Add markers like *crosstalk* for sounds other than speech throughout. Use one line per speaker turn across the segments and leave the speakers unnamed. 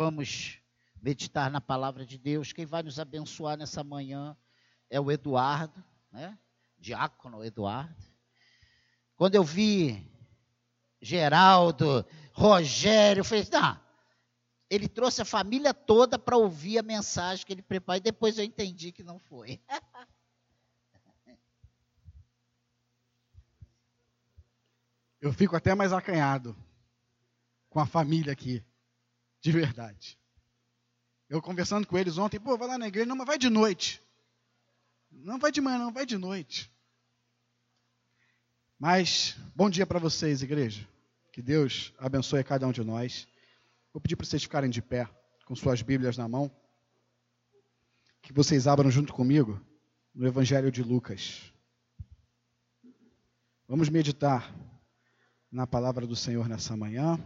vamos meditar na palavra de Deus. Quem vai nos abençoar nessa manhã é o Eduardo, né? Diácono Eduardo. Quando eu vi Geraldo, Rogério, fez, ele trouxe a família toda para ouvir a mensagem que ele preparou e depois eu entendi que não foi. *laughs*
Eu fico até mais acanhado com a família aqui, de verdade. Eu conversando com eles ontem, pô, vai lá na igreja, não, mas vai de noite. Não vai de manhã, não, vai de noite. Mas, bom dia para vocês, igreja. Que Deus abençoe cada um de nós. Vou pedir para vocês ficarem de pé, com suas Bíblias na mão. Que vocês abram junto comigo no Evangelho de Lucas. Vamos meditar na palavra do Senhor nessa manhã.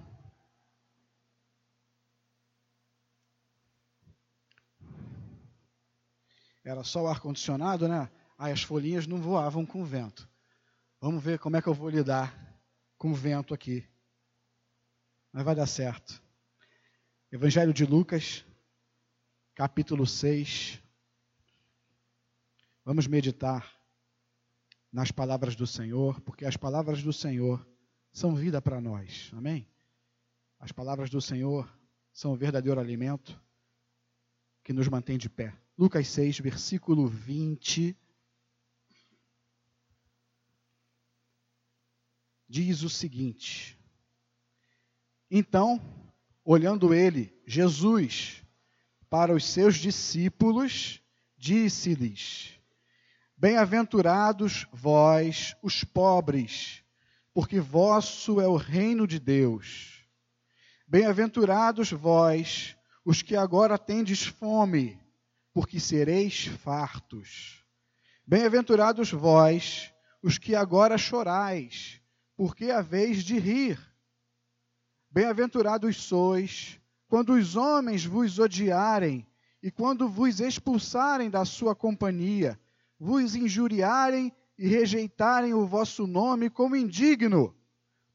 Era só o ar-condicionado, né? Aí as folhinhas não voavam com o vento. Vamos ver como é que eu vou lidar com o vento aqui. Mas vai dar certo. Evangelho de Lucas, capítulo 6. Vamos meditar nas palavras do Senhor, porque as palavras do Senhor são vida para nós. Amém? As palavras do Senhor são o verdadeiro alimento que nos mantém de pé. Lucas 6, versículo 20. Diz o seguinte: Então, olhando ele, Jesus, para os seus discípulos, disse-lhes: Bem-aventurados vós, os pobres, porque vosso é o reino de Deus. Bem-aventurados vós, os que agora tendes fome, porque sereis fartos. Bem-aventurados vós, os que agora chorais, porque haveis de rir. Bem-aventurados sois, quando os homens vos odiarem e quando vos expulsarem da sua companhia, vos injuriarem e rejeitarem o vosso nome como indigno,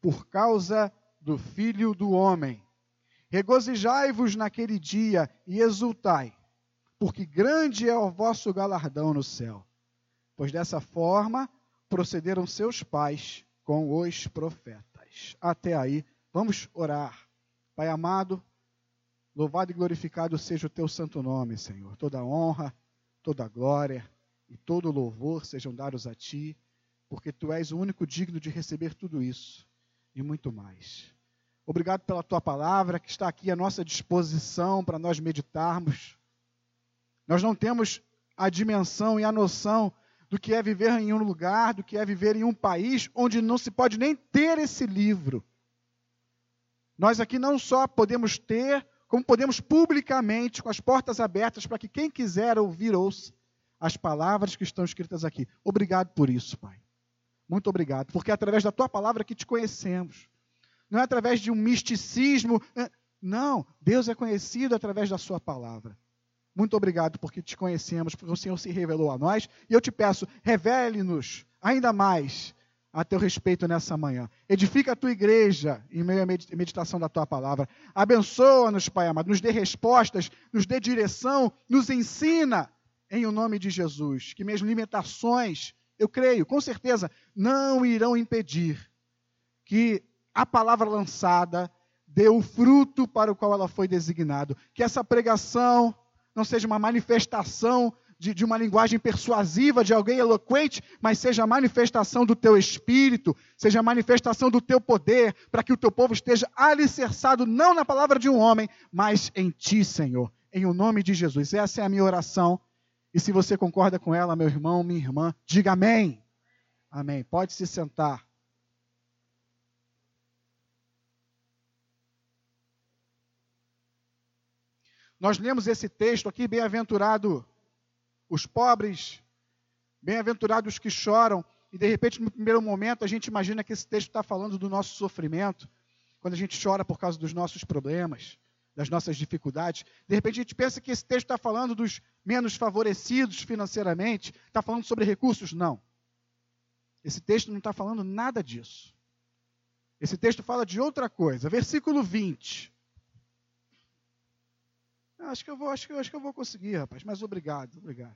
por causa do Filho do Homem. Regozijai-vos naquele dia e exultai, porque grande é o vosso galardão no céu. Pois dessa forma procederam seus pais com os profetas. Até aí, vamos orar. Pai amado, louvado e glorificado seja o teu santo nome, Senhor. Toda honra, toda glória e todo louvor sejam dados a ti, porque tu és o único digno de receber tudo isso e muito mais. Obrigado pela tua palavra que está aqui à nossa disposição para nós meditarmos. Nós não temos a dimensão e a noção do que é viver em um lugar, do que é viver em um país onde não se pode nem ter esse livro. Nós aqui não só podemos ter, como podemos publicamente, com as portas abertas, para que quem quiser ouvir, ouça as palavras que estão escritas aqui. Obrigado por isso, Pai. Muito obrigado, porque é através da tua palavra que te conhecemos. Não é através de um misticismo. É, não, Deus é conhecido através da sua palavra. Muito obrigado porque te conhecemos, porque o Senhor se revelou a nós. E eu te peço, revele-nos ainda mais a teu respeito nessa manhã. Edifica a tua igreja em meio à meditação da tua palavra. Abençoa-nos, Pai amado, nos dê respostas, nos dê direção, nos ensina em o nome de Jesus, que minhas limitações, eu creio, com certeza, não irão impedir que a palavra lançada dê o fruto para o qual ela foi designado. Que essa pregação não seja uma manifestação de, de, uma linguagem persuasiva de alguém eloquente, mas seja a manifestação do teu espírito, seja a manifestação do teu poder, para que o teu povo esteja alicerçado não na palavra de um homem, mas em ti, Senhor, em o nome de Jesus. Essa é a minha oração e se você concorda com ela, meu irmão, minha irmã, diga amém. Amém. Pode se sentar. Nós lemos esse texto aqui, bem-aventurado os pobres, bem-aventurados os que choram, e de repente, no primeiro momento, a gente imagina que esse texto está falando do nosso sofrimento, quando a gente chora por causa dos nossos problemas das nossas dificuldades. De repente a gente pensa que esse texto está falando dos menos favorecidos financeiramente, está falando sobre recursos. Não. Esse texto não está falando nada disso. Esse texto fala de outra coisa. Versículo 20. Acho que eu vou, acho que, acho que eu vou conseguir, rapaz, mas obrigado, obrigado.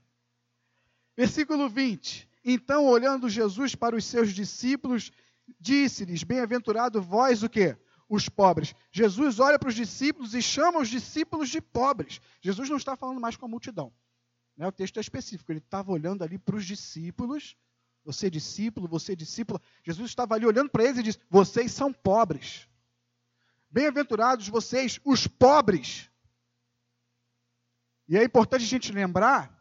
Versículo 20. Então, olhando Jesus para os seus discípulos, disse-lhes: Bem-aventurado vós o quê? Os pobres. Jesus olha para os discípulos e chama os discípulos de pobres. Jesus não está falando mais com a multidão. Né? O texto é específico. Ele estava olhando ali para os discípulos. Você discípulo, você discípula. Jesus estava ali olhando para eles e diz: Vocês são pobres. Bem-aventurados vocês, os pobres. E é importante a gente lembrar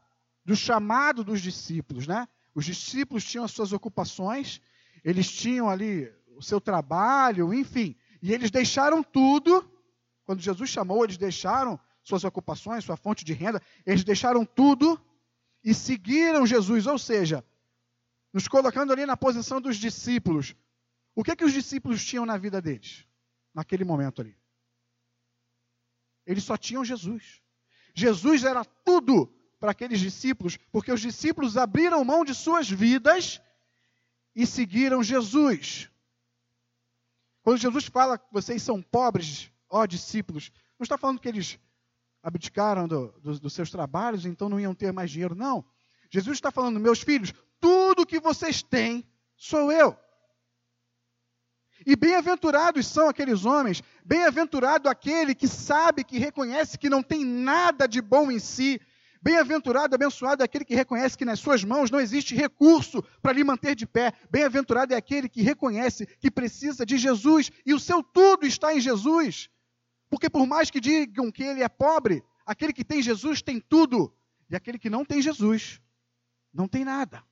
do chamado dos discípulos, né? Os discípulos tinham as suas ocupações, eles tinham ali o seu trabalho, enfim, e eles deixaram tudo. Quando Jesus chamou, eles deixaram suas ocupações, sua fonte de renda, eles deixaram tudo e seguiram Jesus, ou seja, nos colocando ali na posição dos discípulos. O que que os discípulos tinham na vida deles naquele momento ali? Eles só tinham Jesus. Jesus era tudo para aqueles discípulos, porque os discípulos abriram mão de suas vidas e seguiram Jesus. Quando Jesus fala que vocês são pobres, ó discípulos, não está falando que eles abdicaram do, do, dos seus trabalhos, então não iam ter mais dinheiro, não. Jesus está falando, meus filhos, tudo que vocês têm sou eu. E bem-aventurados são aqueles homens, bem-aventurado aquele que sabe, que reconhece que não tem nada de bom em si, Bem-aventurado, abençoado é aquele que reconhece que nas suas mãos não existe recurso para lhe manter de pé. Bem-aventurado é aquele que reconhece que precisa de Jesus e o seu tudo está em Jesus. Porque por mais que digam que ele é pobre, aquele que tem Jesus tem tudo. E aquele que não tem Jesus não tem nada.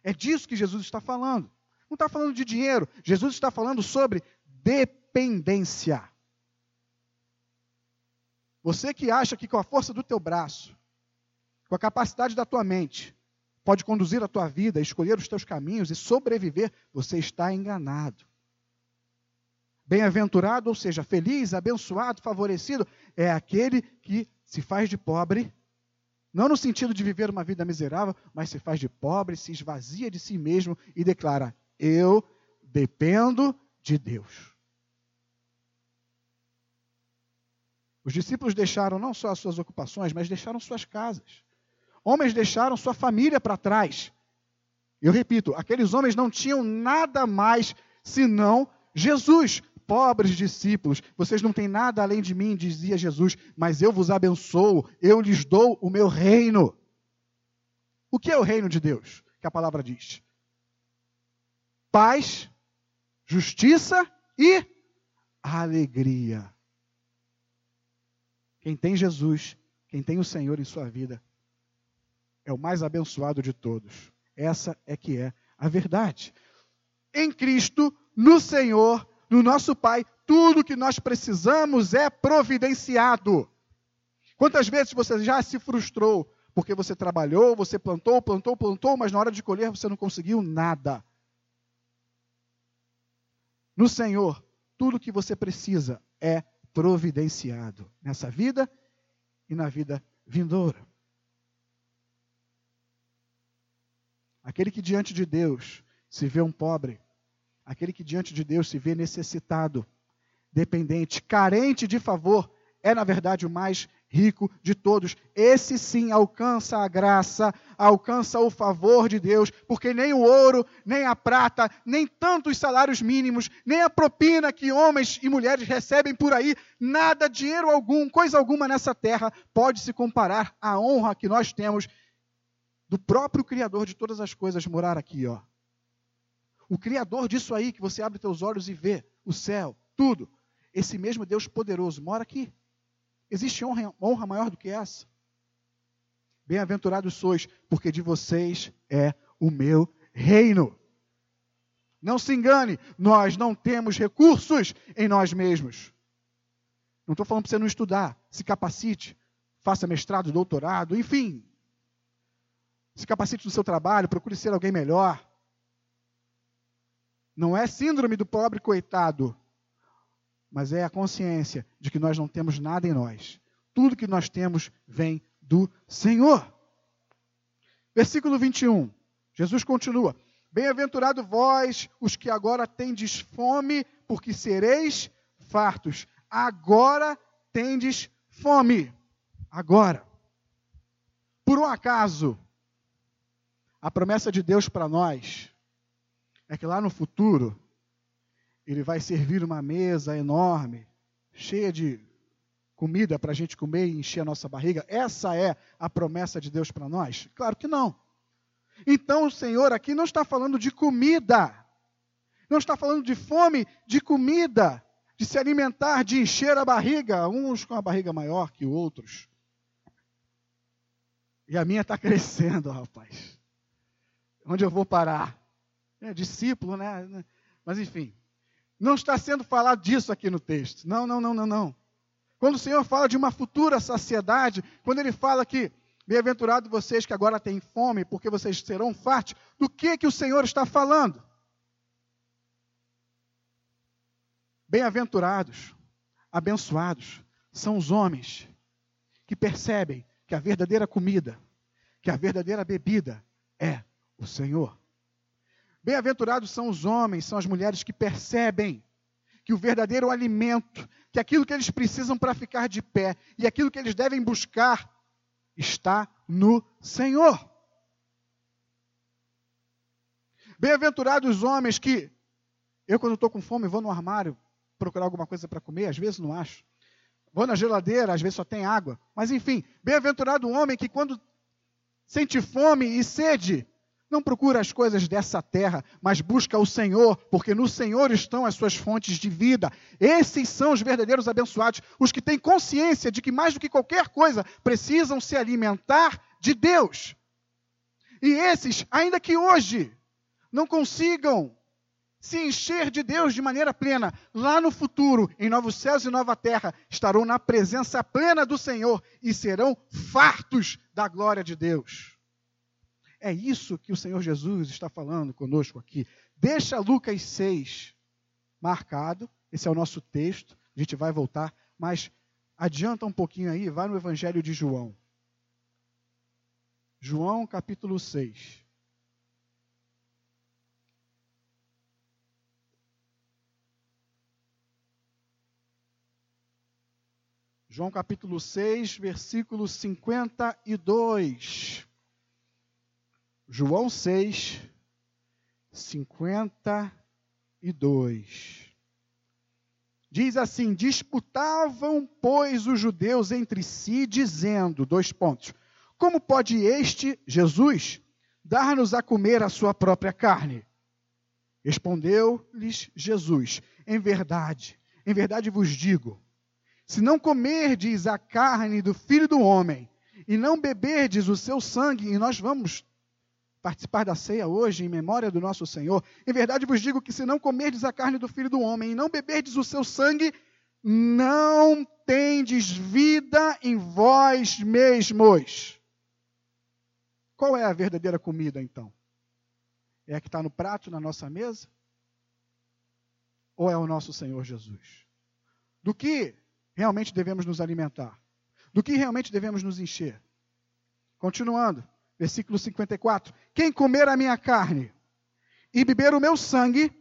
É disso que Jesus está falando. Não está falando de dinheiro. Jesus está falando sobre dependência. Você que acha que com a força do teu braço, com a capacidade da tua mente, pode conduzir a tua vida, escolher os teus caminhos e sobreviver, você está enganado. Bem-aventurado, ou seja, feliz, abençoado, favorecido, é aquele que se faz de pobre, não no sentido de viver uma vida miserável, mas se faz de pobre, se esvazia de si mesmo e declara: Eu dependo de Deus. Os discípulos deixaram não só as suas ocupações, mas deixaram suas casas. Homens deixaram sua família para trás. Eu repito, aqueles homens não tinham nada mais senão Jesus. Pobres discípulos, vocês não têm nada além de mim, dizia Jesus, mas eu vos abençoo, eu lhes dou o meu reino. O que é o reino de Deus? Que a palavra diz: paz, justiça e alegria. Quem tem Jesus, quem tem o Senhor em sua vida, é o mais abençoado de todos. Essa é que é a verdade. Em Cristo, no Senhor, no nosso Pai, tudo que nós precisamos é providenciado. Quantas vezes você já se frustrou porque você trabalhou, você plantou, plantou, plantou, mas na hora de colher você não conseguiu nada? No Senhor, tudo que você precisa é providenciado nessa vida e na vida vindoura. Aquele que diante de Deus se vê um pobre, aquele que diante de Deus se vê necessitado, dependente, carente de favor, é na verdade o mais rico de todos. Esse sim alcança a graça, alcança o favor de Deus, porque nem o ouro, nem a prata, nem tantos salários mínimos, nem a propina que homens e mulheres recebem por aí, nada, dinheiro algum, coisa alguma nessa terra pode se comparar à honra que nós temos do próprio Criador de todas as coisas morar aqui, ó. O Criador disso aí que você abre teus olhos e vê, o céu, tudo. Esse mesmo Deus poderoso mora aqui. Existe honra, honra maior do que essa? Bem-aventurados sois, porque de vocês é o meu reino. Não se engane, nós não temos recursos em nós mesmos. Não estou falando para você não estudar, se capacite, faça mestrado, doutorado, enfim, se capacite no seu trabalho, procure ser alguém melhor. Não é síndrome do pobre coitado, mas é a consciência de que nós não temos nada em nós. Tudo que nós temos vem do Senhor. Versículo 21. Jesus continua: Bem-aventurado vós, os que agora tendes fome, porque sereis fartos. Agora tendes fome. agora. Por um acaso, a promessa de Deus para nós é que lá no futuro ele vai servir uma mesa enorme, cheia de comida para a gente comer e encher a nossa barriga. Essa é a promessa de Deus para nós? Claro que não. Então o Senhor aqui não está falando de comida, não está falando de fome de comida, de se alimentar, de encher a barriga, uns com a barriga maior que outros. E a minha está *laughs* crescendo, rapaz. Onde eu vou parar? É discípulo, né? Mas enfim, não está sendo falado disso aqui no texto. Não, não, não, não, não. Quando o Senhor fala de uma futura saciedade, quando ele fala que bem-aventurado vocês que agora têm fome, porque vocês serão fartos, do que que o Senhor está falando? Bem-aventurados, abençoados são os homens que percebem que a verdadeira comida, que a verdadeira bebida é o Senhor. Bem-aventurados são os homens, são as mulheres que percebem que o verdadeiro alimento, que aquilo que eles precisam para ficar de pé e aquilo que eles devem buscar está no Senhor. Bem-aventurados os homens que eu quando estou com fome vou no armário procurar alguma coisa para comer, às vezes não acho. Vou na geladeira, às vezes só tem água. Mas enfim, bem-aventurado o homem que quando sente fome e sede, não procura as coisas dessa terra, mas busca o Senhor, porque no Senhor estão as suas fontes de vida. Esses são os verdadeiros abençoados, os que têm consciência de que mais do que qualquer coisa precisam se alimentar de Deus. E esses, ainda que hoje não consigam se encher de Deus de maneira plena, lá no futuro, em novos céus e nova terra, estarão na presença plena do Senhor e serão fartos da glória de Deus. É isso que o Senhor Jesus está falando conosco aqui. Deixa Lucas 6 marcado, esse é o nosso texto, a gente vai voltar, mas adianta um pouquinho aí, vai no Evangelho de João. João capítulo 6. João capítulo 6, versículo 52. João 6, 52. Diz assim: Disputavam, pois, os judeus entre si, dizendo: dois pontos. Como pode este, Jesus, dar-nos a comer a sua própria carne? Respondeu-lhes Jesus: Em verdade, em verdade vos digo: se não comerdes a carne do filho do homem e não beberdes o seu sangue, e nós vamos participar da ceia hoje em memória do nosso Senhor. Em verdade vos digo que se não comerdes a carne do filho do homem e não beberdes o seu sangue, não tendes vida em vós mesmos. Qual é a verdadeira comida então? É a que está no prato na nossa mesa? Ou é o nosso Senhor Jesus? Do que realmente devemos nos alimentar? Do que realmente devemos nos encher? Continuando. Versículo 54: Quem comer a minha carne e beber o meu sangue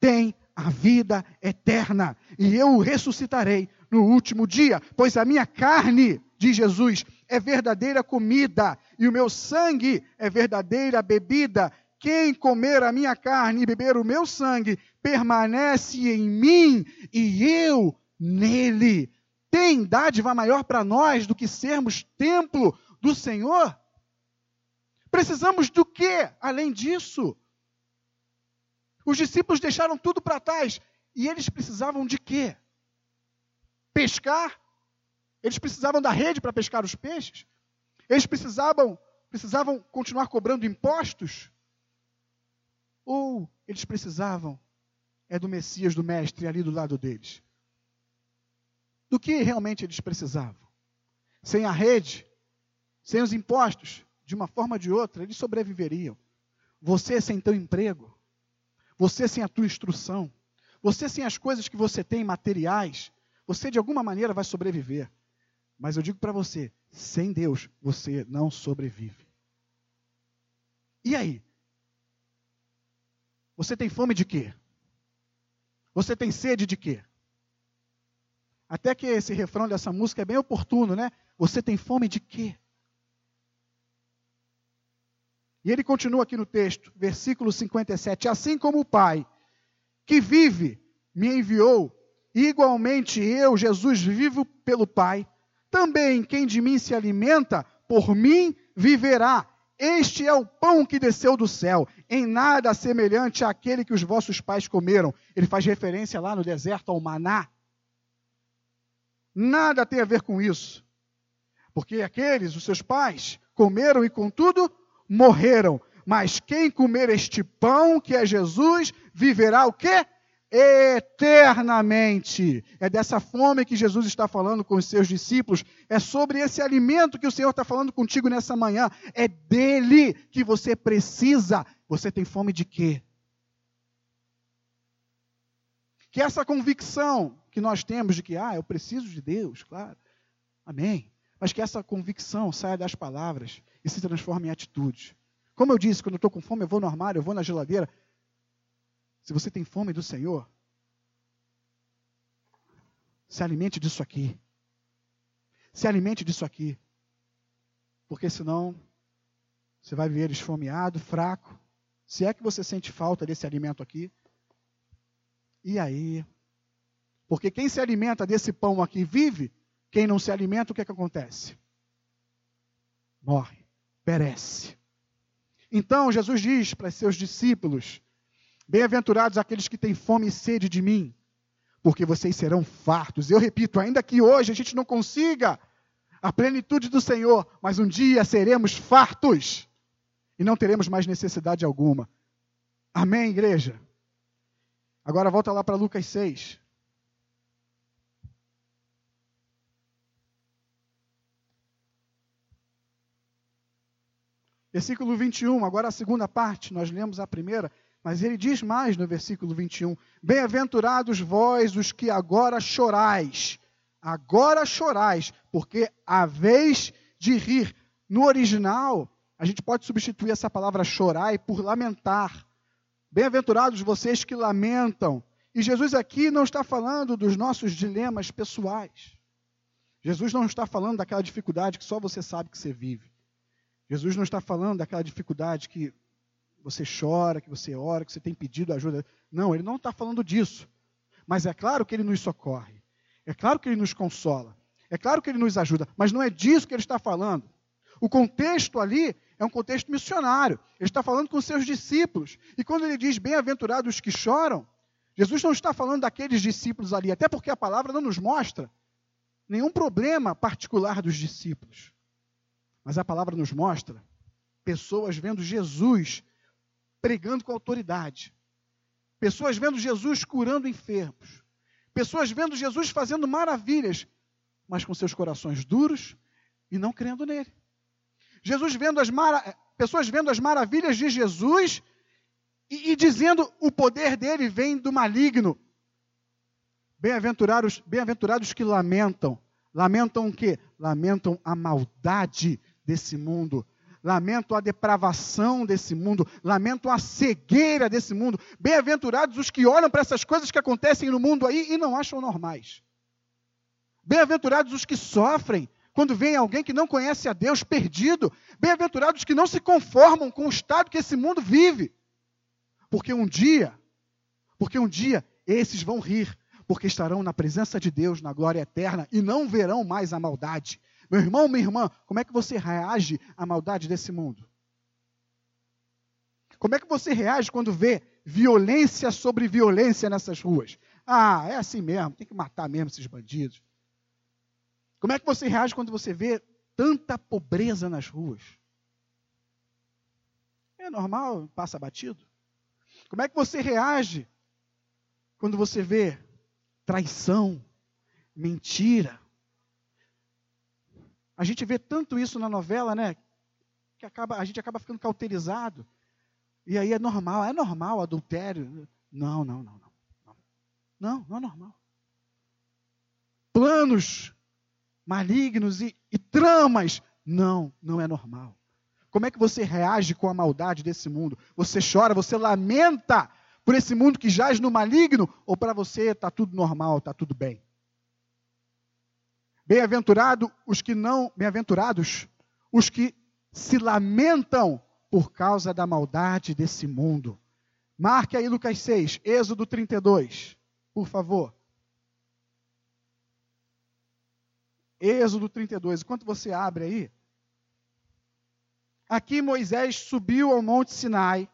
tem a vida eterna, e eu o ressuscitarei no último dia, pois a minha carne, diz Jesus, é verdadeira comida, e o meu sangue é verdadeira bebida. Quem comer a minha carne e beber o meu sangue permanece em mim e eu nele. Tem dádiva maior para nós do que sermos templo do Senhor? Precisamos do que além disso? Os discípulos deixaram tudo para trás e eles precisavam de quê? Pescar? Eles precisavam da rede para pescar os peixes? Eles precisavam precisavam continuar cobrando impostos? Ou eles precisavam é do Messias, do mestre ali do lado deles? Do que realmente eles precisavam? Sem a rede, sem os impostos, de uma forma ou de outra, eles sobreviveriam. Você sem teu emprego, você sem a tua instrução, você sem as coisas que você tem materiais, você de alguma maneira vai sobreviver. Mas eu digo para você, sem Deus você não sobrevive. E aí? Você tem fome de quê? Você tem sede de quê? Até que esse refrão dessa música é bem oportuno, né? Você tem fome de quê? E ele continua aqui no texto, versículo 57. Assim como o Pai, que vive, me enviou, igualmente eu, Jesus, vivo pelo Pai, também quem de mim se alimenta, por mim viverá. Este é o pão que desceu do céu, em nada semelhante àquele que os vossos pais comeram. Ele faz referência lá no deserto ao maná. Nada tem a ver com isso. Porque aqueles, os seus pais, comeram e, contudo, morreram. Mas quem comer este pão, que é Jesus, viverá o quê? eternamente. É dessa fome que Jesus está falando com os seus discípulos. É sobre esse alimento que o Senhor está falando contigo nessa manhã. É dele que você precisa. Você tem fome de quê? Que essa convicção que nós temos de que, ah, eu preciso de Deus, claro. Amém. Mas que essa convicção saia das palavras e se transforme em atitudes. Como eu disse, quando eu estou com fome, eu vou no armário, eu vou na geladeira, se você tem fome do Senhor, se alimente disso aqui. Se alimente disso aqui. Porque senão você vai viver esfomeado, fraco. Se é que você sente falta desse alimento aqui. E aí? Porque quem se alimenta desse pão aqui vive, quem não se alimenta, o que, é que acontece? Morre, perece. Então Jesus diz para seus discípulos: Bem-aventurados aqueles que têm fome e sede de mim, porque vocês serão fartos. Eu repito, ainda que hoje a gente não consiga a plenitude do Senhor, mas um dia seremos fartos e não teremos mais necessidade alguma. Amém, igreja? Agora volta lá para Lucas 6. Versículo 21, agora a segunda parte, nós lemos a primeira. Mas ele diz mais no versículo 21: Bem-aventurados vós os que agora chorais, agora chorais, porque a vez de rir. No original, a gente pode substituir essa palavra chorai por lamentar. Bem-aventurados vocês que lamentam. E Jesus aqui não está falando dos nossos dilemas pessoais. Jesus não está falando daquela dificuldade que só você sabe que você vive. Jesus não está falando daquela dificuldade que você chora, que você ora, que você tem pedido ajuda. Não, ele não está falando disso. Mas é claro que ele nos socorre. É claro que ele nos consola. É claro que ele nos ajuda. Mas não é disso que ele está falando. O contexto ali é um contexto missionário. Ele está falando com seus discípulos. E quando ele diz bem-aventurados os que choram, Jesus não está falando daqueles discípulos ali, até porque a palavra não nos mostra nenhum problema particular dos discípulos. Mas a palavra nos mostra pessoas vendo Jesus pregando com autoridade. Pessoas vendo Jesus curando enfermos. Pessoas vendo Jesus fazendo maravilhas, mas com seus corações duros e não crendo nele. Jesus vendo as mara... pessoas vendo as maravilhas de Jesus e, e dizendo o poder dele vem do maligno. Bem-aventurados, bem-aventurados que lamentam. Lamentam o quê? Lamentam a maldade desse mundo lamento a depravação desse mundo, lamento a cegueira desse mundo. Bem-aventurados os que olham para essas coisas que acontecem no mundo aí e não acham normais. Bem-aventurados os que sofrem quando vem alguém que não conhece a Deus perdido. Bem-aventurados os que não se conformam com o estado que esse mundo vive. Porque um dia, porque um dia esses vão rir, porque estarão na presença de Deus na glória eterna e não verão mais a maldade, meu irmão, minha irmã, como é que você reage à maldade desse mundo? Como é que você reage quando vê violência sobre violência nessas ruas? Ah, é assim mesmo, tem que matar mesmo esses bandidos. Como é que você reage quando você vê tanta pobreza nas ruas? É normal, passa batido. Como é que você reage quando você vê traição, mentira, a gente vê tanto isso na novela, né? Que acaba, a gente acaba ficando cauterizado. E aí é normal, é normal adultério. Não, não, não, não. Não, não é normal. Planos malignos e, e tramas. Não, não é normal. Como é que você reage com a maldade desse mundo? Você chora, você lamenta por esse mundo que jaz no maligno? Ou para você está tudo normal, está tudo bem? Bem-aventurado os que não, bem-aventurados os que se lamentam por causa da maldade desse mundo. Marque aí Lucas 6, Êxodo 32, por favor. Êxodo 32. Enquanto você abre aí, aqui Moisés subiu ao Monte Sinai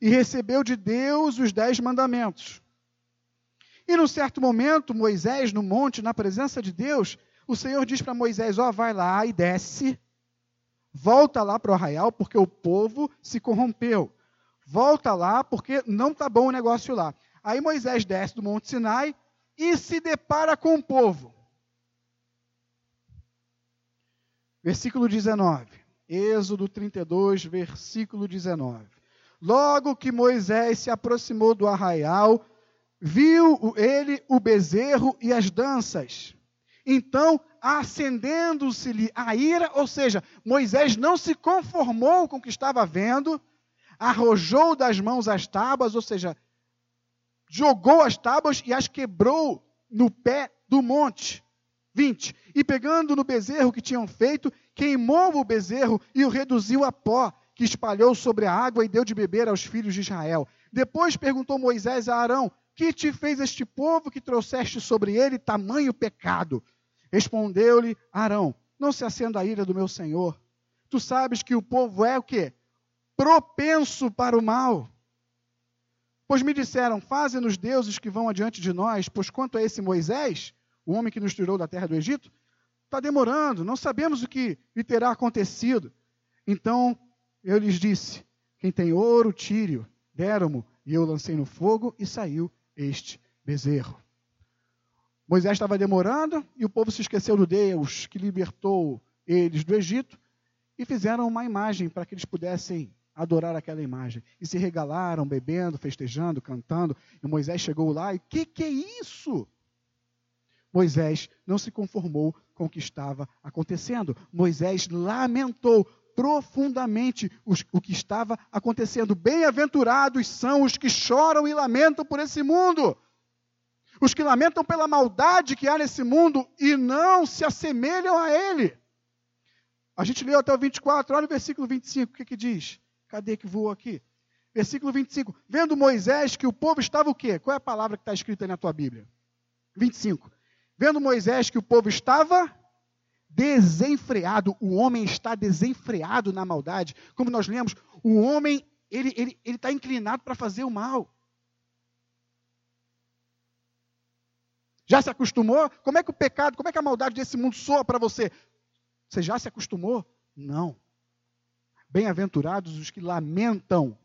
e recebeu de Deus os dez mandamentos. E num certo momento, Moisés, no monte, na presença de Deus, o Senhor diz para Moisés: Ó, oh, vai lá e desce, volta lá para o arraial, porque o povo se corrompeu. Volta lá, porque não está bom o negócio lá. Aí Moisés desce do Monte Sinai e se depara com o povo. Versículo 19. Êxodo 32, versículo 19. Logo que Moisés se aproximou do arraial, viu ele o bezerro e as danças. Então, acendendo-se-lhe a ira, ou seja, Moisés não se conformou com o que estava vendo, arrojou das mãos as tábuas, ou seja, jogou as tábuas e as quebrou no pé do monte. 20. E pegando no bezerro que tinham feito, queimou o bezerro e o reduziu a pó, que espalhou sobre a água e deu de beber aos filhos de Israel. Depois perguntou Moisés a Arão: Que te fez este povo que trouxeste sobre ele tamanho pecado? Respondeu-lhe Arão: Não se acenda a ira do meu senhor. Tu sabes que o povo é o quê? Propenso para o mal. Pois me disseram: Faze-nos deuses que vão adiante de nós, pois quanto a esse Moisés, o homem que nos tirou da terra do Egito, está demorando, não sabemos o que lhe terá acontecido. Então eu lhes disse: Quem tem ouro, tire-o. Deram-mo, e eu lancei no fogo, e saiu este bezerro. Moisés estava demorando e o povo se esqueceu do Deus que libertou eles do Egito e fizeram uma imagem para que eles pudessem adorar aquela imagem. E se regalaram, bebendo, festejando, cantando. E Moisés chegou lá e: Que que é isso? Moisés não se conformou com o que estava acontecendo. Moisés lamentou profundamente o que estava acontecendo. Bem-aventurados são os que choram e lamentam por esse mundo os que lamentam pela maldade que há nesse mundo e não se assemelham a ele. A gente leu até o 24, olha o versículo 25, o que, que diz? Cadê que voou aqui? Versículo 25. Vendo Moisés que o povo estava o quê? Qual é a palavra que está escrita aí na tua Bíblia? 25. Vendo Moisés que o povo estava desenfreado, o homem está desenfreado na maldade. Como nós lemos, o homem ele está ele, ele tá inclinado para fazer o mal. Já se acostumou? Como é que o pecado, como é que a maldade desse mundo soa para você? Você já se acostumou? Não. Bem-aventurados os que lamentam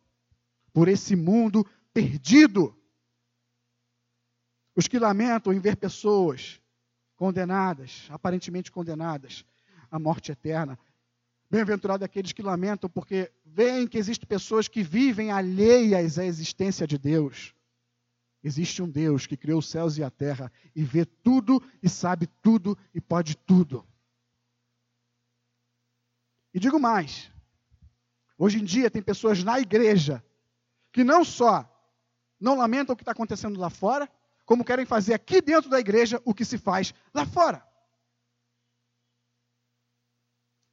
por esse mundo perdido. Os que lamentam em ver pessoas condenadas, aparentemente condenadas à morte eterna. Bem-aventurados aqueles que lamentam porque veem que existem pessoas que vivem alheias à existência de Deus. Existe um Deus que criou os céus e a terra e vê tudo e sabe tudo e pode tudo. E digo mais: hoje em dia tem pessoas na igreja que não só não lamentam o que está acontecendo lá fora, como querem fazer aqui dentro da igreja o que se faz lá fora.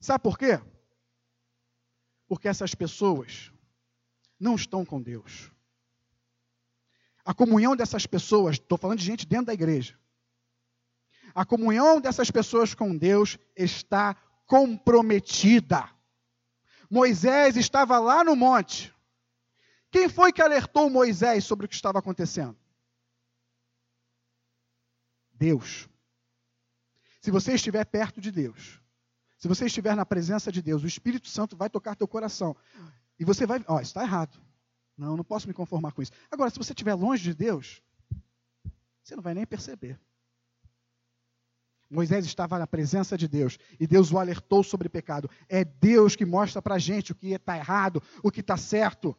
Sabe por quê? Porque essas pessoas não estão com Deus a comunhão dessas pessoas, estou falando de gente dentro da igreja, a comunhão dessas pessoas com Deus está comprometida. Moisés estava lá no monte. Quem foi que alertou Moisés sobre o que estava acontecendo? Deus. Se você estiver perto de Deus, se você estiver na presença de Deus, o Espírito Santo vai tocar teu coração. E você vai, ó, oh, está errado. Não, não posso me conformar com isso. Agora, se você estiver longe de Deus, você não vai nem perceber. Moisés estava na presença de Deus e Deus o alertou sobre pecado. É Deus que mostra para a gente o que está errado, o que está certo.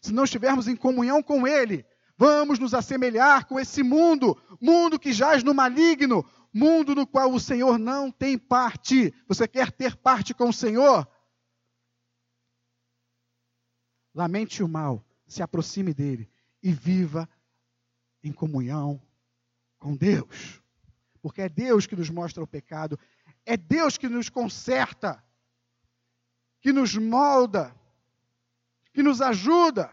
Se não estivermos em comunhão com Ele, vamos nos assemelhar com esse mundo, mundo que jaz no maligno, mundo no qual o Senhor não tem parte. Você quer ter parte com o Senhor? Lamente o mal, se aproxime dele e viva em comunhão com Deus. porque é Deus que nos mostra o pecado, é Deus que nos conserta, que nos molda, que nos ajuda.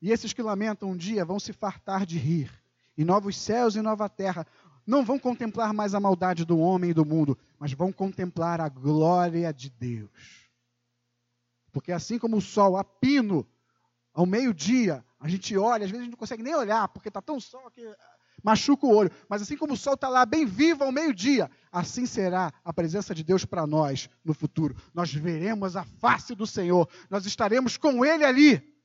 E esses que lamentam um dia vão se fartar de rir, e novos céus e nova terra não vão contemplar mais a maldade do homem e do mundo, mas vão contemplar a glória de Deus. Porque assim como o sol a pino ao meio-dia, a gente olha, às vezes a gente não consegue nem olhar, porque está tão sol que machuca o olho. Mas assim como o sol está lá bem vivo ao meio-dia, assim será a presença de Deus para nós no futuro. Nós veremos a face do Senhor, nós estaremos com Ele ali.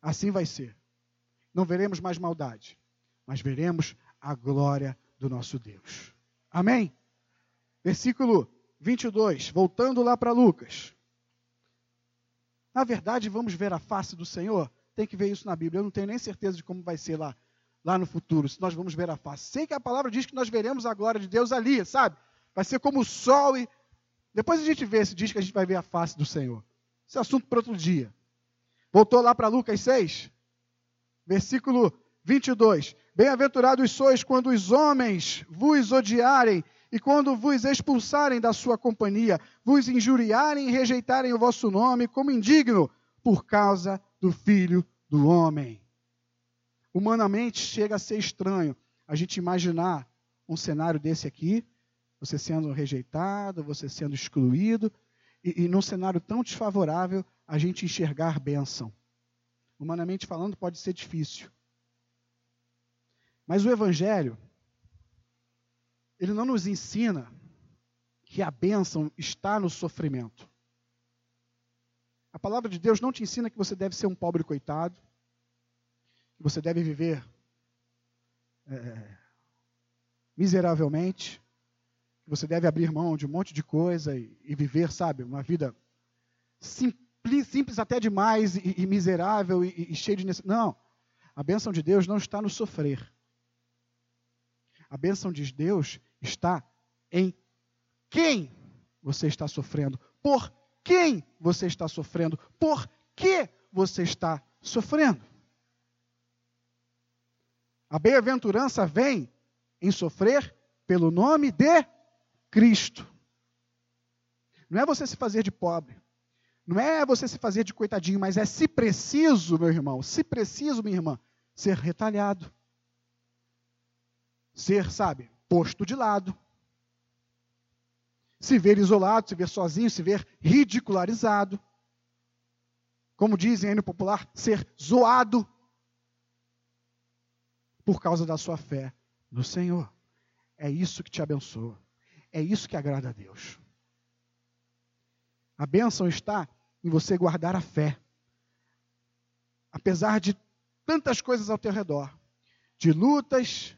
Assim vai ser. Não veremos mais maldade, mas veremos a glória do nosso Deus. Amém? Versículo 22, voltando lá para Lucas. Na verdade, vamos ver a face do Senhor? Tem que ver isso na Bíblia. Eu não tenho nem certeza de como vai ser lá, lá no futuro, se nós vamos ver a face. Sei que a palavra diz que nós veremos a glória de Deus ali, sabe? Vai ser como o sol e. Depois a gente vê se diz que a gente vai ver a face do Senhor. Esse é assunto para outro dia. Voltou lá para Lucas 6, versículo 22. Bem-aventurados sois quando os homens vos odiarem e quando vos expulsarem da sua companhia, vos injuriarem e rejeitarem o vosso nome como indigno, por causa do Filho do Homem. Humanamente chega a ser estranho a gente imaginar um cenário desse aqui, você sendo rejeitado, você sendo excluído, e, e num cenário tão desfavorável, a gente enxergar bênção. Humanamente falando, pode ser difícil. Mas o Evangelho, ele não nos ensina que a bênção está no sofrimento. A palavra de Deus não te ensina que você deve ser um pobre coitado, que você deve viver é, miseravelmente, você deve abrir mão de um monte de coisa e, e viver, sabe, uma vida simples, simples até demais e, e miserável e, e cheia de necessidade. Não, a bênção de Deus não está no sofrer. A bênção de Deus está em quem você está sofrendo, por quem você está sofrendo, por que você está sofrendo. A bem-aventurança vem em sofrer pelo nome de Cristo. Não é você se fazer de pobre. Não é você se fazer de coitadinho, mas é se preciso, meu irmão, se preciso, minha irmã, ser retalhado. Ser, sabe, posto de lado. Se ver isolado, se ver sozinho, se ver ridicularizado. Como dizem aí no popular, ser zoado por causa da sua fé no Senhor. É isso que te abençoa. É isso que agrada a Deus. A bênção está em você guardar a fé. Apesar de tantas coisas ao teu redor, de lutas,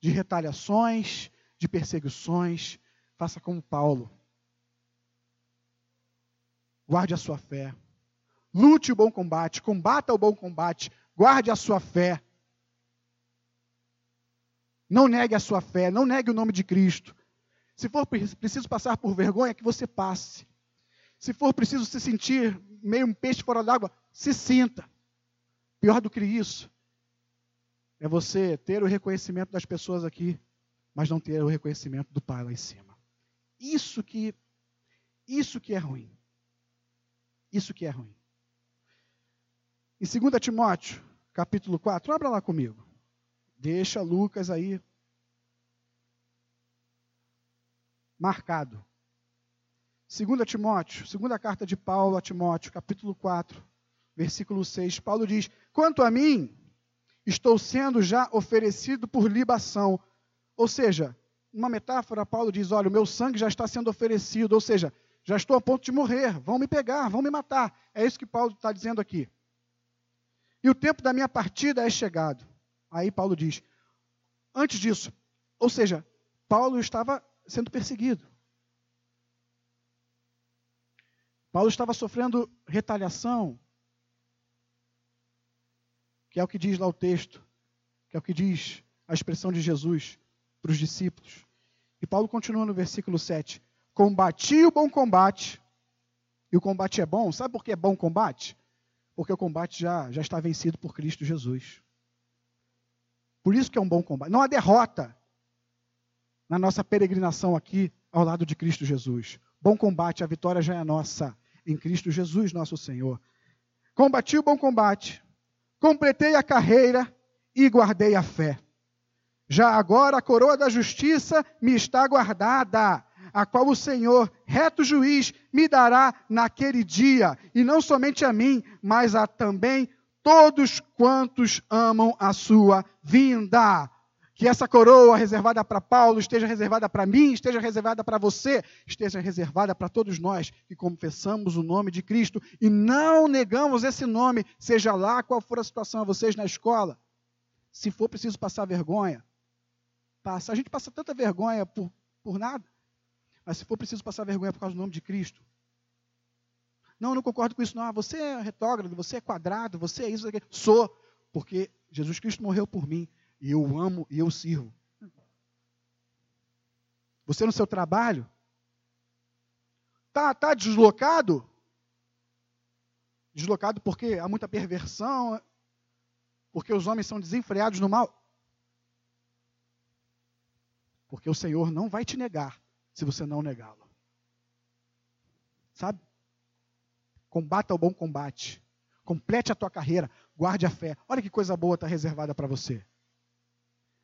de retaliações, de perseguições, faça como Paulo. Guarde a sua fé. Lute o bom combate, combata o bom combate, guarde a sua fé. Não negue a sua fé, não negue o nome de Cristo. Se for preciso passar por vergonha, que você passe. Se for preciso se sentir meio um peixe fora d'água, se sinta. Pior do que isso, é você ter o reconhecimento das pessoas aqui, mas não ter o reconhecimento do Pai lá em cima. Isso que isso que é ruim. Isso que é ruim. Em 2 Timóteo, capítulo 4, abra lá comigo. Deixa Lucas aí marcado. 2 Timóteo, segunda carta de Paulo a Timóteo, capítulo 4, versículo 6. Paulo diz: Quanto a mim, estou sendo já oferecido por libação. Ou seja, uma metáfora, Paulo diz: Olha, o meu sangue já está sendo oferecido, ou seja, já estou a ponto de morrer, vão me pegar, vão me matar. É isso que Paulo está dizendo aqui. E o tempo da minha partida é chegado. Aí Paulo diz: Antes disso, ou seja, Paulo estava sendo perseguido. Paulo estava sofrendo retaliação, que é o que diz lá o texto, que é o que diz a expressão de Jesus para os discípulos. E Paulo continua no versículo 7: Combati o bom combate, e o combate é bom. Sabe por que é bom combate? Porque o combate já, já está vencido por Cristo Jesus. Por isso que é um bom combate. Não há derrota na nossa peregrinação aqui ao lado de Cristo Jesus. Bom combate, a vitória já é nossa em Cristo Jesus, nosso Senhor. Combati o bom combate, completei a carreira e guardei a fé. Já agora a coroa da justiça me está guardada, a qual o Senhor, reto juiz, me dará naquele dia, e não somente a mim, mas a também todos quantos amam a sua vinda. Que essa coroa reservada para Paulo esteja reservada para mim, esteja reservada para você, esteja reservada para todos nós que confessamos o nome de Cristo e não negamos esse nome, seja lá qual for a situação a vocês na escola. Se for preciso passar vergonha, passa. A gente passa tanta vergonha por, por nada, mas se for preciso passar vergonha por causa do nome de Cristo. Não, não concordo com isso, não. Ah, você é retrógrado, você é quadrado, você é isso, aquilo. Sou, porque Jesus Cristo morreu por mim e eu amo e eu sirvo. Você no seu trabalho tá tá deslocado? Deslocado porque há muita perversão, porque os homens são desenfreados no mal. Porque o Senhor não vai te negar se você não negá-lo. Sabe? Combata o bom combate. Complete a tua carreira. Guarde a fé. Olha que coisa boa está reservada para você.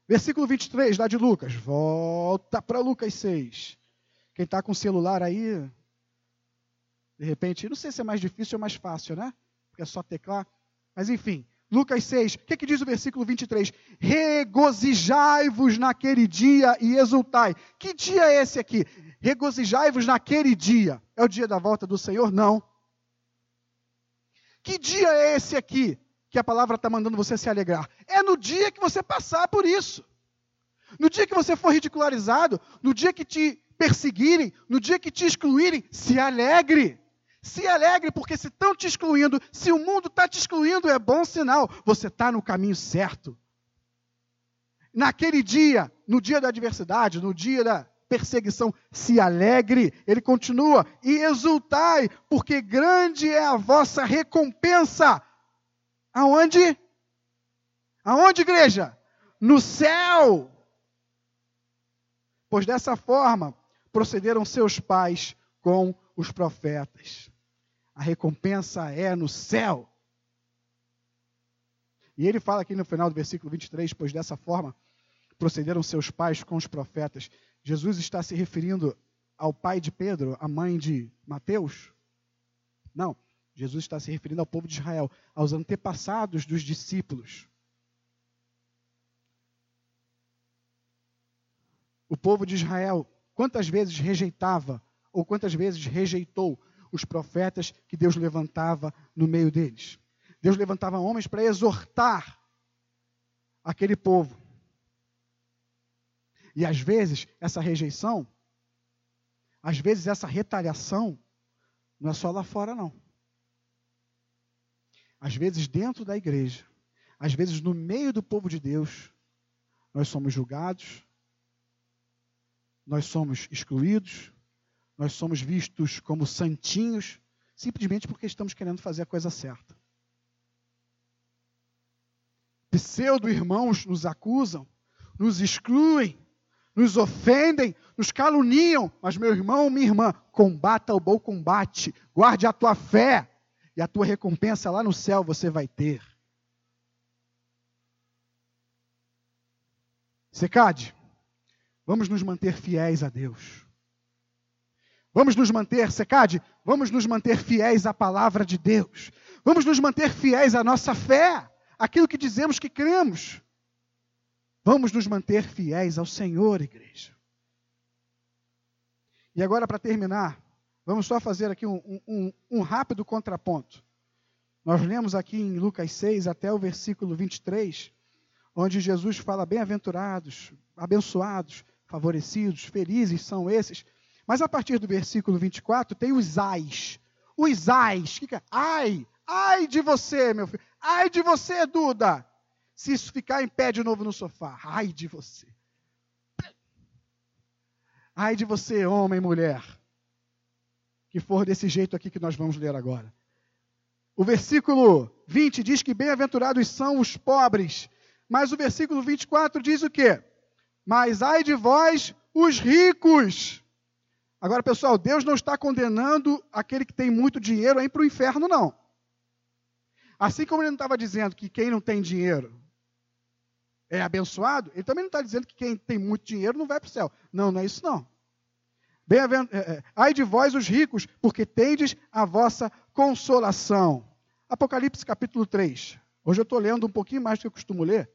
Versículo 23, lá de Lucas. Volta para Lucas 6. Quem está com o celular aí, de repente, não sei se é mais difícil ou mais fácil, né? Porque é só teclar. Mas enfim, Lucas 6, o que, que diz o versículo 23? Regozijai-vos naquele dia e exultai. Que dia é esse aqui? Regozijai-vos naquele dia. É o dia da volta do Senhor? Não. Que dia é esse aqui? Que a palavra está mandando você se alegrar? É no dia que você passar por isso. No dia que você for ridicularizado, no dia que te perseguirem, no dia que te excluírem, se alegre. Se alegre, porque se estão te excluindo, se o mundo está te excluindo, é bom sinal. Você está no caminho certo. Naquele dia, no dia da adversidade, no dia da perseguição, se alegre. Ele continua, e exultai, porque grande é a vossa recompensa Aonde? Aonde, igreja? No céu. Pois dessa forma procederam seus pais com os profetas. A recompensa é no céu. E ele fala aqui no final do versículo 23, pois dessa forma procederam seus pais com os profetas. Jesus está se referindo ao pai de Pedro, a mãe de Mateus? Não. Jesus está se referindo ao povo de Israel, aos antepassados dos discípulos. O povo de Israel, quantas vezes rejeitava, ou quantas vezes rejeitou os profetas que Deus levantava no meio deles? Deus levantava homens para exortar aquele povo. E às vezes, essa rejeição, às vezes, essa retaliação, não é só lá fora, não às vezes dentro da igreja, às vezes no meio do povo de Deus, nós somos julgados, nós somos excluídos, nós somos vistos como santinhos, simplesmente porque estamos querendo fazer a coisa certa. Pseudo-irmãos nos acusam, nos excluem, nos ofendem, nos caluniam, mas meu irmão, minha irmã, combata o bom combate, guarde a tua fé, e a tua recompensa lá no céu você vai ter. Secade, vamos nos manter fiéis a Deus. Vamos nos manter, Secade, vamos nos manter fiéis à palavra de Deus. Vamos nos manter fiéis à nossa fé, aquilo que dizemos que cremos. Vamos nos manter fiéis ao Senhor, igreja. E agora, para terminar, Vamos só fazer aqui um, um, um rápido contraponto. Nós lemos aqui em Lucas 6 até o versículo 23, onde Jesus fala: Bem-aventurados, abençoados, favorecidos, felizes são esses. Mas a partir do versículo 24 tem os ais. Os ais. Que que é? Ai, ai de você, meu filho. Ai de você, Duda. Se isso ficar em pé de novo no sofá. Ai de você. Ai de você, homem e mulher que for desse jeito aqui que nós vamos ler agora. O versículo 20 diz que bem-aventurados são os pobres Mas o versículo 24 diz o quê? Mas ai de vós, os ricos. Agora, pessoal, Deus não está condenando aquele que tem muito dinheiro a ir para o inferno, não. Assim como ele não estava dizendo que quem não tem dinheiro é abençoado, ele também não está dizendo que quem tem muito dinheiro não vai para o céu. Não, não é isso não. É, é, ai de vós os ricos, porque tendes a vossa consolação. Apocalipse capítulo 3. Hoje eu estou lendo um pouquinho mais do que eu costumo ler,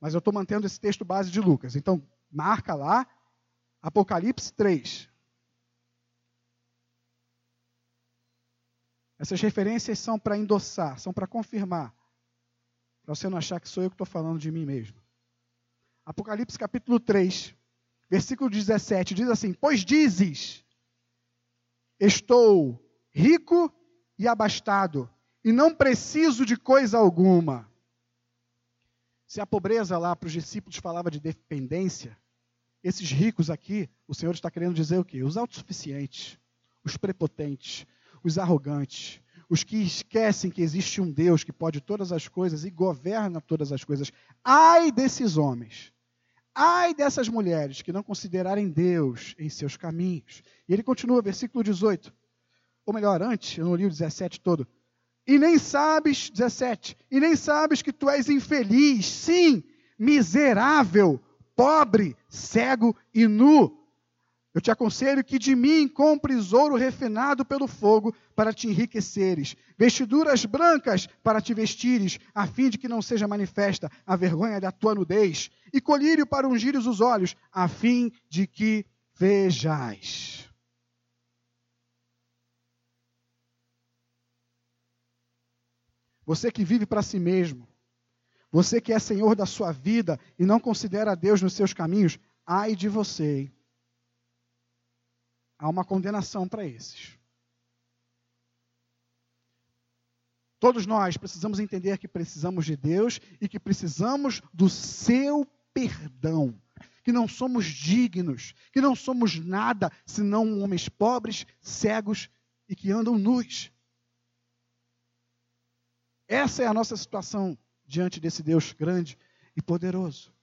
mas eu estou mantendo esse texto base de Lucas. Então, marca lá, Apocalipse 3. Essas referências são para endossar, são para confirmar, para você não achar que sou eu que estou falando de mim mesmo. Apocalipse capítulo 3, versículo 17, diz assim: Pois dizes, estou rico e abastado, e não preciso de coisa alguma. Se a pobreza lá para os discípulos falava de dependência, esses ricos aqui, o Senhor está querendo dizer o quê? Os autossuficientes, os prepotentes, os arrogantes, os que esquecem que existe um Deus que pode todas as coisas e governa todas as coisas. Ai desses homens, ai dessas mulheres que não considerarem Deus em seus caminhos. E ele continua, versículo 18. Ou melhor, antes, eu não li o 17 todo. E nem sabes, 17, e nem sabes que tu és infeliz, sim, miserável, pobre, cego e nu. Eu te aconselho que de mim compres ouro refinado pelo fogo para te enriqueceres, vestiduras brancas para te vestires, a fim de que não seja manifesta a vergonha da tua nudez, e colírio para ungires os olhos, a fim de que vejais. Você que vive para si mesmo, você que é senhor da sua vida e não considera Deus nos seus caminhos, ai de você. Hein? Há uma condenação para esses. Todos nós precisamos entender que precisamos de Deus e que precisamos do seu perdão. Que não somos dignos, que não somos nada senão homens pobres, cegos e que andam nus. Essa é a nossa situação diante desse Deus grande e poderoso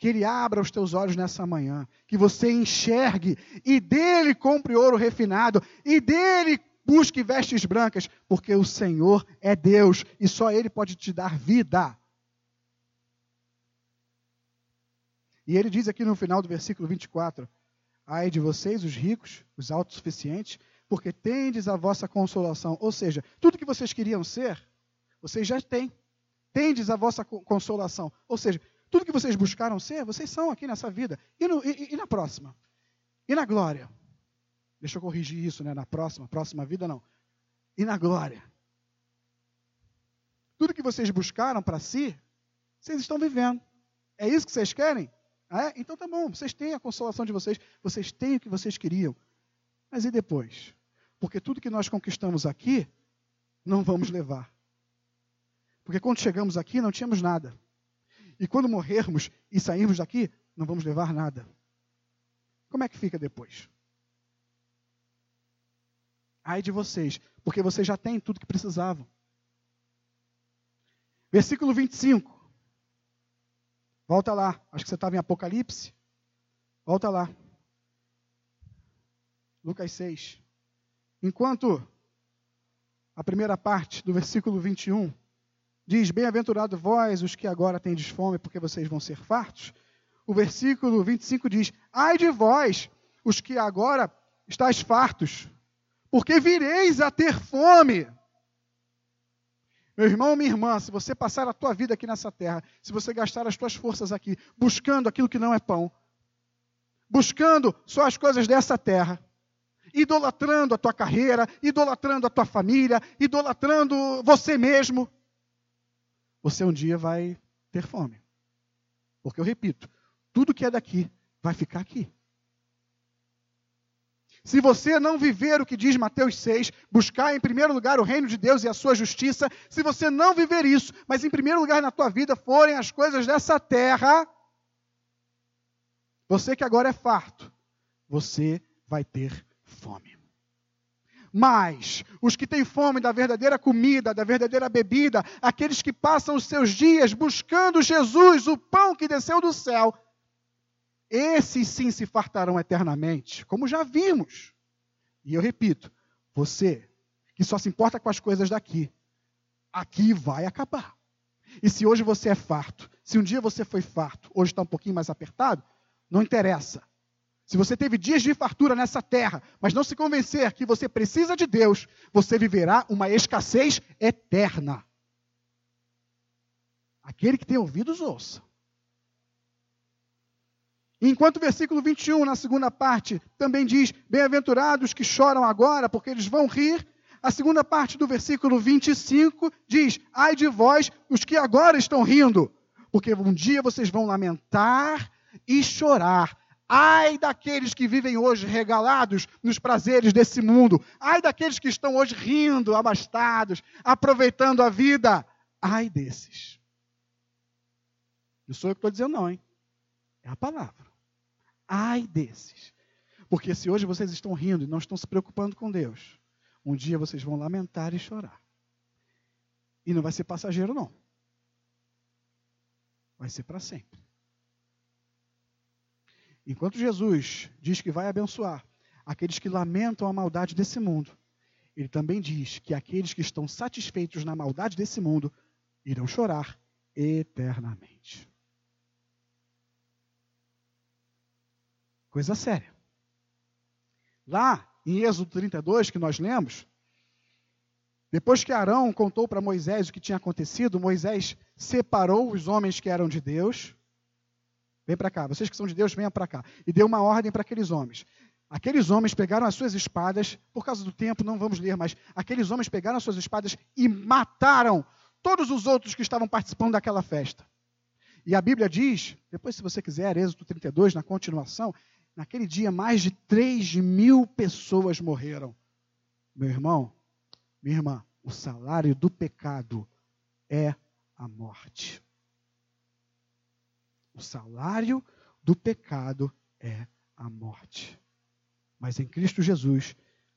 que Ele abra os teus olhos nessa manhã, que você enxergue e dele compre ouro refinado e dele busque vestes brancas, porque o Senhor é Deus e só Ele pode te dar vida. E ele diz aqui no final do versículo 24: Ai de vocês, os ricos, os autossuficientes, porque tendes a vossa consolação. Ou seja, tudo que vocês queriam ser, vocês já têm. Tendes a vossa consolação. Ou seja, tudo que vocês buscaram ser, vocês são aqui nessa vida. E, no, e, e na próxima? E na glória? Deixa eu corrigir isso, né? Na próxima, próxima vida não. E na glória? Tudo que vocês buscaram para si, vocês estão vivendo. É isso que vocês querem? É? Então tá bom, vocês têm a consolação de vocês, vocês têm o que vocês queriam. Mas e depois? Porque tudo que nós conquistamos aqui, não vamos levar. Porque quando chegamos aqui, não tínhamos nada. E quando morrermos e sairmos daqui, não vamos levar nada. Como é que fica depois? Ai de vocês, porque vocês já têm tudo que precisavam. Versículo 25. Volta lá. Acho que você estava em Apocalipse. Volta lá. Lucas 6. Enquanto a primeira parte do versículo 21 diz: Bem-aventurado vós, os que agora tendes fome, porque vocês vão ser fartos. O versículo 25 diz: Ai de vós, os que agora estáis fartos, porque vireis a ter fome. Meu irmão, minha irmã, se você passar a tua vida aqui nessa terra, se você gastar as tuas forças aqui, buscando aquilo que não é pão, buscando só as coisas dessa terra, idolatrando a tua carreira, idolatrando a tua família, idolatrando você mesmo, você um dia vai ter fome. Porque eu repito, tudo que é daqui vai ficar aqui. Se você não viver o que diz Mateus 6, buscar em primeiro lugar o reino de Deus e a sua justiça, se você não viver isso, mas em primeiro lugar na tua vida forem as coisas dessa terra, você que agora é farto, você vai ter fome. Mas os que têm fome da verdadeira comida, da verdadeira bebida, aqueles que passam os seus dias buscando Jesus, o pão que desceu do céu, esses sim se fartarão eternamente, como já vimos. E eu repito, você que só se importa com as coisas daqui, aqui vai acabar. E se hoje você é farto, se um dia você foi farto, hoje está um pouquinho mais apertado, não interessa. Se você teve dias de fartura nessa terra, mas não se convencer que você precisa de Deus, você viverá uma escassez eterna. Aquele que tem ouvidos, ouça. Enquanto o versículo 21, na segunda parte, também diz: Bem-aventurados que choram agora, porque eles vão rir. A segunda parte do versículo 25 diz: Ai de vós, os que agora estão rindo, porque um dia vocês vão lamentar e chorar. Ai daqueles que vivem hoje regalados nos prazeres desse mundo. Ai daqueles que estão hoje rindo, abastados, aproveitando a vida. Ai desses. Não sou eu que estou dizendo, não, hein? É a palavra. Ai desses. Porque se hoje vocês estão rindo e não estão se preocupando com Deus, um dia vocês vão lamentar e chorar. E não vai ser passageiro, não. Vai ser para sempre. Enquanto Jesus diz que vai abençoar aqueles que lamentam a maldade desse mundo, ele também diz que aqueles que estão satisfeitos na maldade desse mundo irão chorar eternamente. Coisa séria. Lá em Êxodo 32, que nós lemos, depois que Arão contou para Moisés o que tinha acontecido, Moisés separou os homens que eram de Deus. Vem para cá, vocês que são de Deus, venham para cá. E deu uma ordem para aqueles homens. Aqueles homens pegaram as suas espadas, por causa do tempo, não vamos ler, mas aqueles homens pegaram as suas espadas e mataram todos os outros que estavam participando daquela festa. E a Bíblia diz, depois, se você quiser, Êxodo 32, na continuação, Naquele dia, mais de 3 mil pessoas morreram. Meu irmão, minha irmã, o salário do pecado é a morte. O salário do pecado é a morte. Mas em Cristo Jesus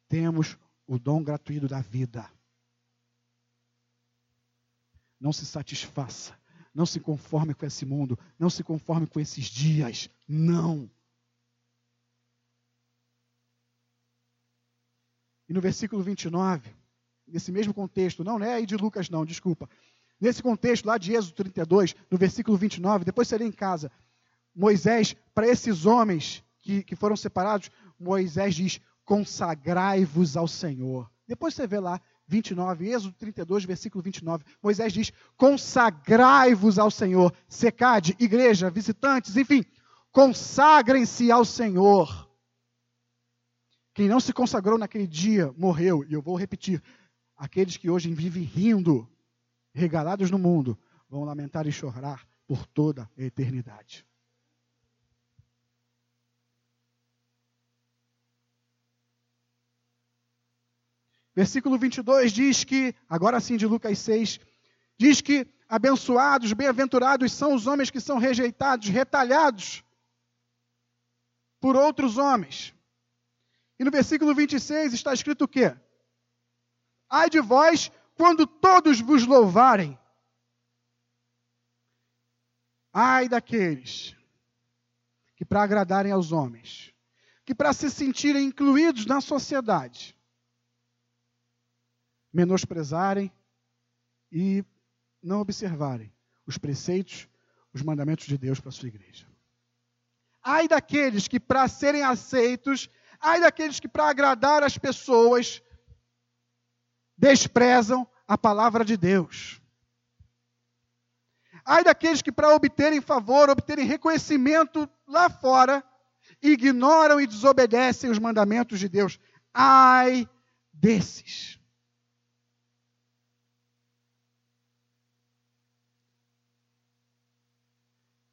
temos o dom gratuito da vida. Não se satisfaça, não se conforme com esse mundo, não se conforme com esses dias. Não. E no versículo 29, nesse mesmo contexto, não, não é aí de Lucas, não, desculpa. Nesse contexto lá de Êxodo 32, no versículo 29, depois lê em casa, Moisés, para esses homens que, que foram separados, Moisés diz: consagrai-vos ao Senhor. Depois você vê lá, 29, Êxodo 32, versículo 29, Moisés diz: consagrai-vos ao Senhor. Secade, igreja, visitantes, enfim, consagrem-se ao Senhor. Quem não se consagrou naquele dia morreu. E eu vou repetir: aqueles que hoje vivem rindo, regalados no mundo, vão lamentar e chorar por toda a eternidade. Versículo 22 diz que, agora sim de Lucas 6, diz que abençoados, bem-aventurados são os homens que são rejeitados, retalhados por outros homens. E no versículo 26 está escrito o quê? Ai de vós quando todos vos louvarem. Ai daqueles que, para agradarem aos homens, que para se sentirem incluídos na sociedade, menosprezarem e não observarem os preceitos, os mandamentos de Deus para a sua igreja. Ai daqueles que, para serem aceitos, Ai daqueles que, para agradar as pessoas, desprezam a palavra de Deus. Ai daqueles que, para obterem favor, obterem reconhecimento lá fora, ignoram e desobedecem os mandamentos de Deus. Ai desses.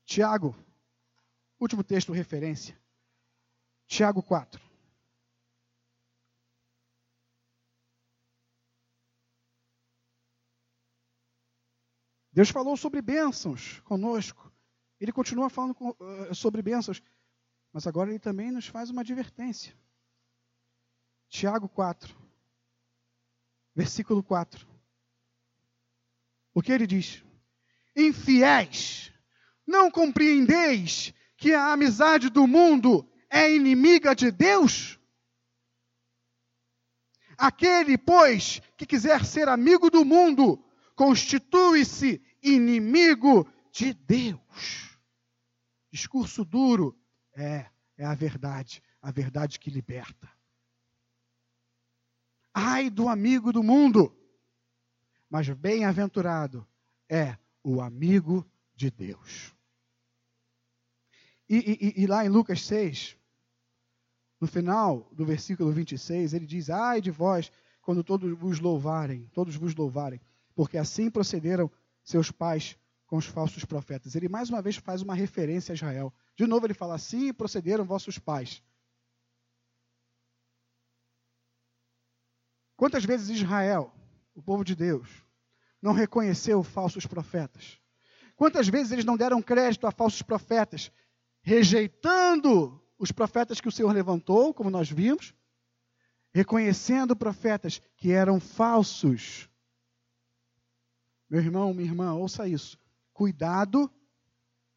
Tiago, último texto referência. Tiago 4. Deus falou sobre bênçãos conosco. Ele continua falando sobre bênçãos, mas agora ele também nos faz uma advertência. Tiago 4, versículo 4. O que ele diz? Infiéis, não compreendeis que a amizade do mundo é inimiga de Deus? Aquele, pois, que quiser ser amigo do mundo, constitui-se inimigo de Deus. Discurso duro é, é a verdade, a verdade que liberta. Ai do amigo do mundo, mas bem-aventurado é o amigo de Deus. E, e, e, lá em Lucas 6, no final do versículo 26, ele diz: Ai de vós, quando todos vos louvarem, todos vos louvarem, porque assim procederam seus pais com os falsos profetas. Ele mais uma vez faz uma referência a Israel. De novo ele fala: Assim procederam vossos pais. Quantas vezes Israel, o povo de Deus, não reconheceu falsos profetas? Quantas vezes eles não deram crédito a falsos profetas, rejeitando os profetas que o Senhor levantou, como nós vimos, reconhecendo profetas que eram falsos. Meu irmão, minha irmã, ouça isso. Cuidado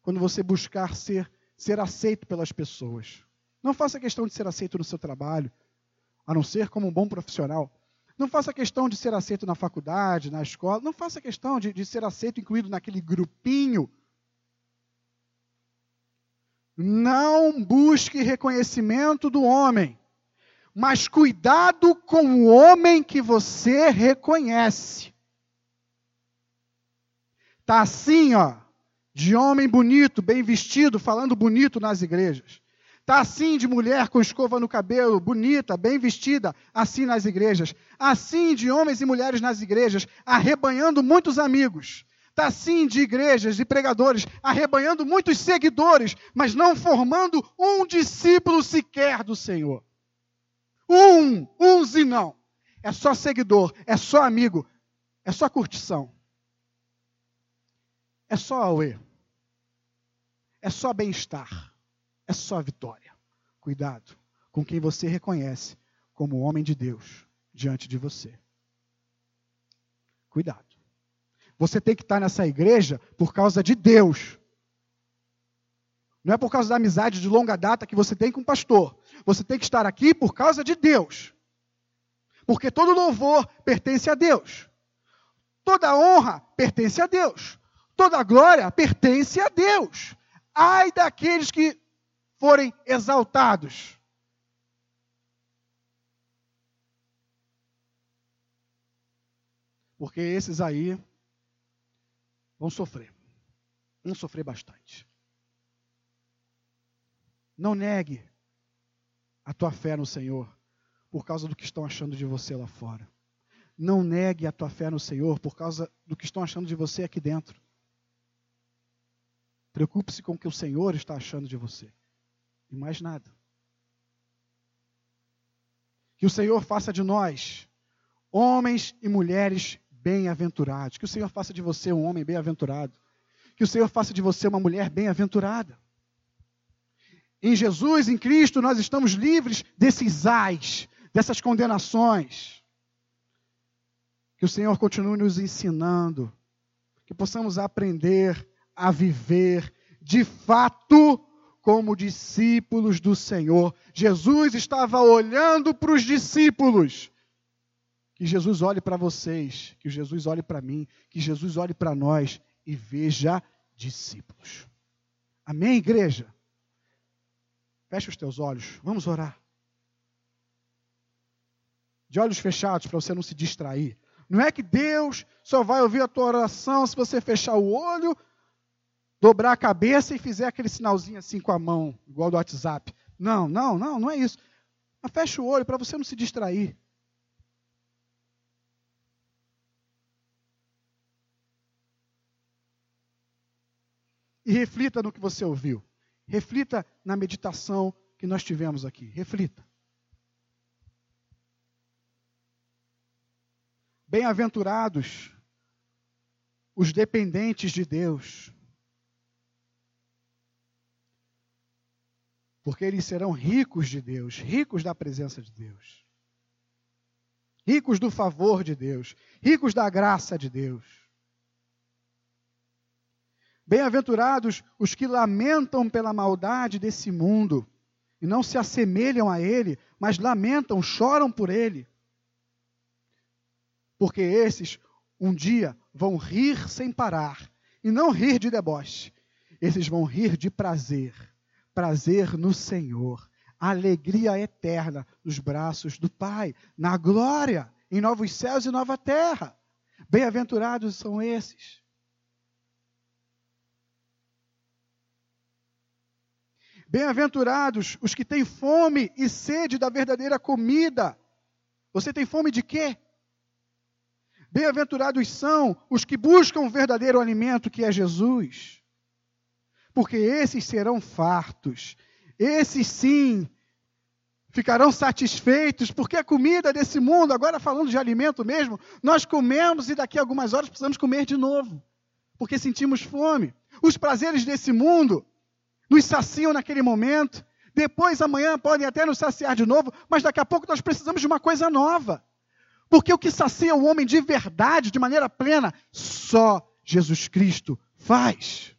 quando você buscar ser, ser aceito pelas pessoas. Não faça questão de ser aceito no seu trabalho, a não ser como um bom profissional. Não faça questão de ser aceito na faculdade, na escola. Não faça questão de, de ser aceito, incluído naquele grupinho não busque reconhecimento do homem, mas cuidado com o homem que você reconhece. Tá assim, ó, de homem bonito, bem vestido, falando bonito nas igrejas. Tá assim de mulher com escova no cabelo, bonita, bem vestida, assim nas igrejas. Assim de homens e mulheres nas igrejas, arrebanhando muitos amigos está sim de igrejas e pregadores arrebanhando muitos seguidores, mas não formando um discípulo sequer do Senhor. Um, uns e não. É só seguidor, é só amigo, é só curtição. É só auê. É só bem-estar. É só vitória. Cuidado com quem você reconhece como homem de Deus diante de você. Cuidado. Você tem que estar nessa igreja por causa de Deus. Não é por causa da amizade de longa data que você tem com o pastor. Você tem que estar aqui por causa de Deus. Porque todo louvor pertence a Deus. Toda honra pertence a Deus. Toda glória pertence a Deus. Ai daqueles que forem exaltados. Porque esses aí vão sofrer. Vão sofrer bastante. Não negue a tua fé no Senhor por causa do que estão achando de você lá fora. Não negue a tua fé no Senhor por causa do que estão achando de você aqui dentro. Preocupe-se com o que o Senhor está achando de você. E mais nada. Que o Senhor faça de nós homens e mulheres bem-aventurados. Que o Senhor faça de você um homem bem-aventurado. Que o Senhor faça de você uma mulher bem-aventurada. Em Jesus, em Cristo, nós estamos livres desses ais, dessas condenações. Que o Senhor continue nos ensinando, que possamos aprender a viver de fato como discípulos do Senhor. Jesus estava olhando para os discípulos que Jesus olhe para vocês, que Jesus olhe para mim, que Jesus olhe para nós e veja discípulos. Amém, igreja? Feche os teus olhos, vamos orar. De olhos fechados, para você não se distrair. Não é que Deus só vai ouvir a tua oração se você fechar o olho, dobrar a cabeça e fizer aquele sinalzinho assim com a mão, igual do WhatsApp. Não, não, não, não é isso. Mas fecha o olho para você não se distrair. e reflita no que você ouviu. Reflita na meditação que nós tivemos aqui. Reflita. Bem-aventurados os dependentes de Deus, porque eles serão ricos de Deus, ricos da presença de Deus. ricos do favor de Deus, ricos da graça de Deus. Bem-aventurados os que lamentam pela maldade desse mundo e não se assemelham a ele, mas lamentam, choram por ele. Porque esses um dia vão rir sem parar, e não rir de deboche, esses vão rir de prazer, prazer no Senhor, alegria eterna nos braços do Pai, na glória, em novos céus e nova terra. Bem-aventurados são esses. Bem-aventurados os que têm fome e sede da verdadeira comida. Você tem fome de quê? Bem-aventurados são os que buscam o verdadeiro alimento que é Jesus, porque esses serão fartos, esses sim ficarão satisfeitos, porque a comida desse mundo, agora falando de alimento mesmo, nós comemos e daqui a algumas horas precisamos comer de novo, porque sentimos fome. Os prazeres desse mundo nos saciam naquele momento, depois amanhã podem até nos saciar de novo, mas daqui a pouco nós precisamos de uma coisa nova. Porque o que sacia o homem de verdade, de maneira plena, só Jesus Cristo faz.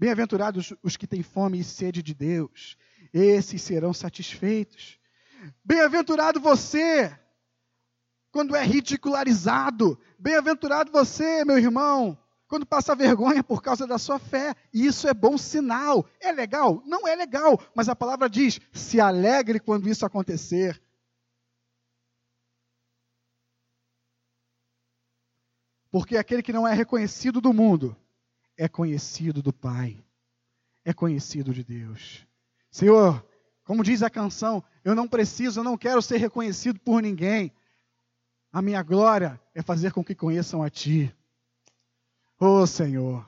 Bem-aventurados os que têm fome e sede de Deus, esses serão satisfeitos. Bem-aventurado você, quando é ridicularizado. Bem-aventurado você, meu irmão, quando passa vergonha por causa da sua fé. E isso é bom sinal. É legal? Não é legal, mas a palavra diz: se alegre quando isso acontecer. Porque aquele que não é reconhecido do mundo é conhecido do Pai, é conhecido de Deus. Senhor, como diz a canção, eu não preciso, eu não quero ser reconhecido por ninguém. A minha glória é fazer com que conheçam a Ti. Oh Senhor,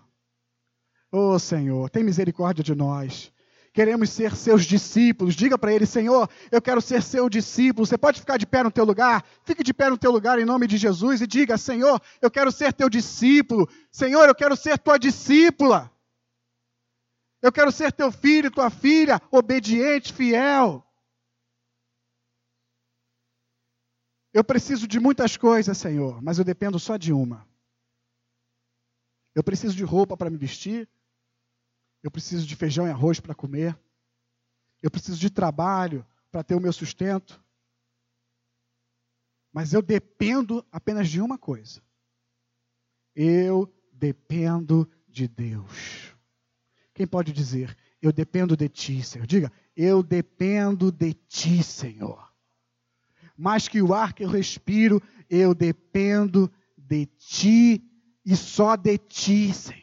oh Senhor, tem misericórdia de nós queremos ser seus discípulos. Diga para ele, Senhor, eu quero ser seu discípulo. Você pode ficar de pé no teu lugar? Fique de pé no teu lugar em nome de Jesus e diga, Senhor, eu quero ser teu discípulo. Senhor, eu quero ser tua discípula. Eu quero ser teu filho, tua filha, obediente, fiel. Eu preciso de muitas coisas, Senhor, mas eu dependo só de uma. Eu preciso de roupa para me vestir, eu preciso de feijão e arroz para comer. Eu preciso de trabalho para ter o meu sustento. Mas eu dependo apenas de uma coisa. Eu dependo de Deus. Quem pode dizer, eu dependo de ti, Senhor? Diga, eu dependo de ti, Senhor. Mais que o ar que eu respiro, eu dependo de ti e só de ti, Senhor.